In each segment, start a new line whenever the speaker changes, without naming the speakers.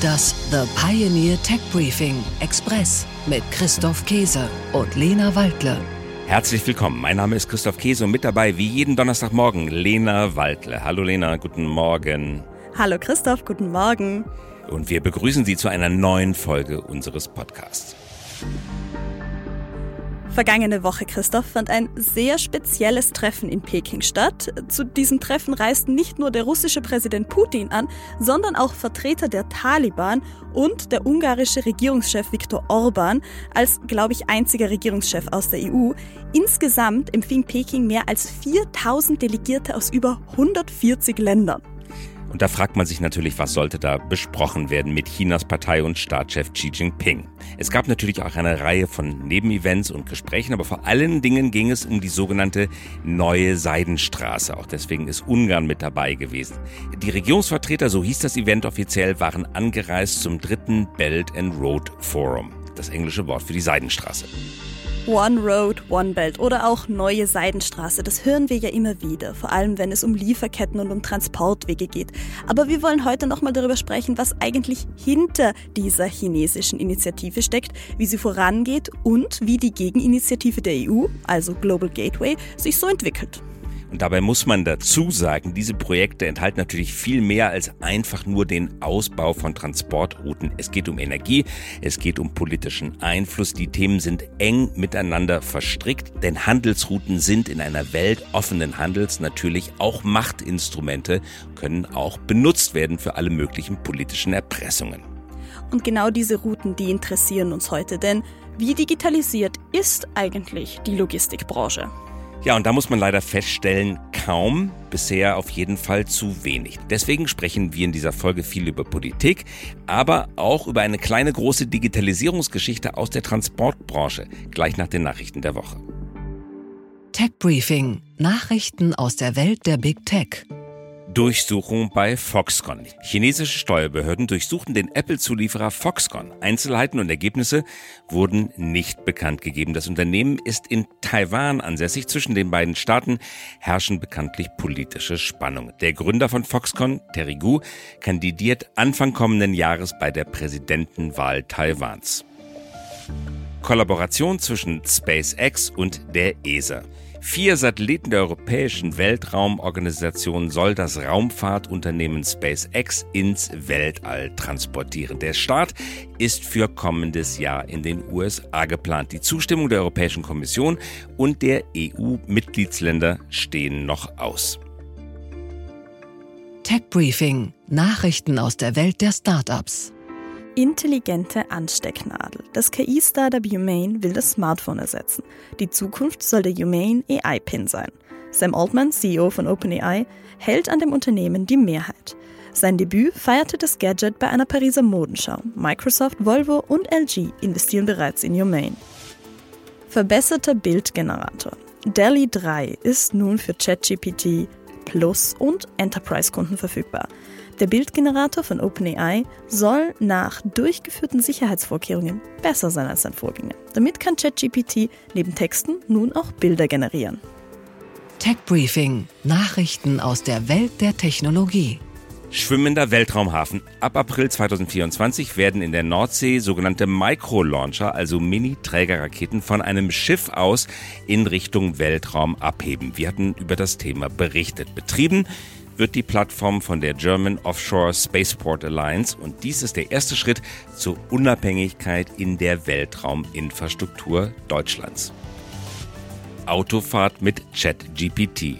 Das The Pioneer Tech Briefing Express mit Christoph Käse und Lena Waldle.
Herzlich willkommen. Mein Name ist Christoph Käse und mit dabei wie jeden Donnerstagmorgen Lena Waldle. Hallo Lena, guten Morgen.
Hallo Christoph, guten Morgen.
Und wir begrüßen Sie zu einer neuen Folge unseres Podcasts.
Vergangene Woche, Christoph, fand ein sehr spezielles Treffen in Peking statt. Zu diesem Treffen reisten nicht nur der russische Präsident Putin an, sondern auch Vertreter der Taliban und der ungarische Regierungschef Viktor Orban als, glaube ich, einziger Regierungschef aus der EU. Insgesamt empfing Peking mehr als 4000 Delegierte aus über 140 Ländern.
Und da fragt man sich natürlich, was sollte da besprochen werden mit Chinas Partei- und Staatschef Xi Jinping. Es gab natürlich auch eine Reihe von Nebenevents und Gesprächen, aber vor allen Dingen ging es um die sogenannte Neue Seidenstraße. Auch deswegen ist Ungarn mit dabei gewesen. Die Regierungsvertreter, so hieß das Event offiziell, waren angereist zum dritten Belt and Road Forum. Das englische Wort für die Seidenstraße.
One Road, One Belt oder auch neue Seidenstraße, das hören wir ja immer wieder, vor allem wenn es um Lieferketten und um Transportwege geht. Aber wir wollen heute nochmal darüber sprechen, was eigentlich hinter dieser chinesischen Initiative steckt, wie sie vorangeht und wie die Gegeninitiative der EU, also Global Gateway, sich so entwickelt.
Und dabei muss man dazu sagen, diese Projekte enthalten natürlich viel mehr als einfach nur den Ausbau von Transportrouten. Es geht um Energie, es geht um politischen Einfluss. Die Themen sind eng miteinander verstrickt, denn Handelsrouten sind in einer Welt offenen Handels natürlich auch Machtinstrumente, können auch benutzt werden für alle möglichen politischen Erpressungen.
Und genau diese Routen, die interessieren uns heute, denn wie digitalisiert ist eigentlich die Logistikbranche?
Ja, und da muss man leider feststellen, kaum, bisher auf jeden Fall zu wenig. Deswegen sprechen wir in dieser Folge viel über Politik, aber auch über eine kleine große Digitalisierungsgeschichte aus der Transportbranche, gleich nach den Nachrichten der Woche.
Tech Briefing. Nachrichten aus der Welt der Big Tech.
Durchsuchung bei Foxconn. Chinesische Steuerbehörden durchsuchten den Apple-Zulieferer Foxconn. Einzelheiten und Ergebnisse wurden nicht bekannt gegeben. Das Unternehmen ist in Taiwan ansässig. Zwischen den beiden Staaten herrschen bekanntlich politische Spannungen. Der Gründer von Foxconn, Terry Gu, kandidiert Anfang kommenden Jahres bei der Präsidentenwahl Taiwans. Kollaboration zwischen SpaceX und der ESA. Vier Satelliten der Europäischen Weltraumorganisation soll das Raumfahrtunternehmen SpaceX ins Weltall transportieren. Der Start ist für kommendes Jahr in den USA geplant. Die Zustimmung der Europäischen Kommission und der EU-Mitgliedsländer stehen noch aus.
Tech Briefing. Nachrichten aus der Welt der Startups.
Intelligente Anstecknadel. Das KI-Startup Humane will das Smartphone ersetzen. Die Zukunft soll der Humane AI-Pin sein. Sam Altman, CEO von OpenAI, hält an dem Unternehmen die Mehrheit. Sein Debüt feierte das Gadget bei einer Pariser Modenschau. Microsoft, Volvo und LG investieren bereits in Humane. Verbesserter Bildgenerator. DALI 3 ist nun für ChatGPT Plus und Enterprise-Kunden verfügbar. Der Bildgenerator von OpenAI soll nach durchgeführten Sicherheitsvorkehrungen besser sein als sein Vorgänger. Damit kann ChatGPT neben Texten nun auch Bilder generieren.
Tech Briefing. Nachrichten aus der Welt der Technologie.
Schwimmender Weltraumhafen. Ab April 2024 werden in der Nordsee sogenannte Micro-Launcher, also Mini-Trägerraketen, von einem Schiff aus in Richtung Weltraum abheben. Wir hatten über das Thema berichtet. Betrieben wird die Plattform von der German Offshore Spaceport Alliance und dies ist der erste Schritt zur Unabhängigkeit in der Weltrauminfrastruktur Deutschlands. Autofahrt mit ChatGPT.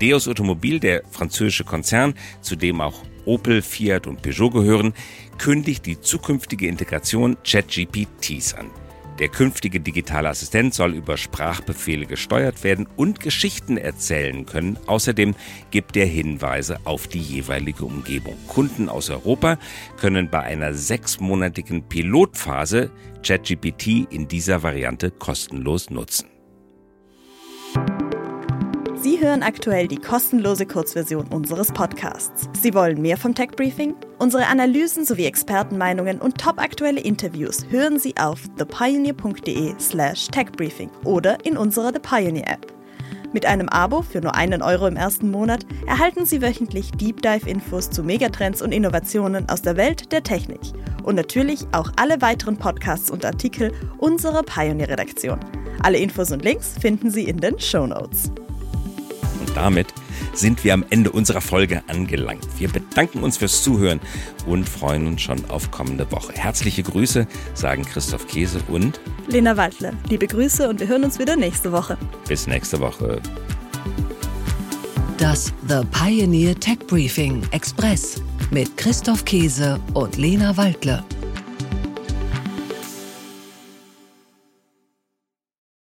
Deus Automobil, der französische Konzern, zu dem auch Opel, Fiat und Peugeot gehören, kündigt die zukünftige Integration ChatGPTs an. Der künftige digitale Assistent soll über Sprachbefehle gesteuert werden und Geschichten erzählen können. Außerdem gibt er Hinweise auf die jeweilige Umgebung. Kunden aus Europa können bei einer sechsmonatigen Pilotphase ChatGPT in dieser Variante kostenlos nutzen.
Sie hören aktuell die kostenlose Kurzversion unseres Podcasts. Sie wollen mehr vom Tech Briefing? Unsere Analysen sowie Expertenmeinungen und topaktuelle Interviews hören Sie auf thepioneer.de/slash techbriefing oder in unserer The Pioneer App. Mit einem Abo für nur einen Euro im ersten Monat erhalten Sie wöchentlich Deep Dive Infos zu Megatrends und Innovationen aus der Welt der Technik. Und natürlich auch alle weiteren Podcasts und Artikel unserer Pioneer-Redaktion. Alle Infos und Links finden Sie in den Show Notes.
Und damit sind wir am Ende unserer Folge angelangt. Wir bedanken uns fürs Zuhören und freuen uns schon auf kommende Woche. Herzliche Grüße, sagen Christoph Käse und
Lena Waldle. Liebe Grüße und wir hören uns wieder nächste Woche.
Bis nächste Woche.
Das The Pioneer Tech Briefing Express mit Christoph Käse und Lena Waldle.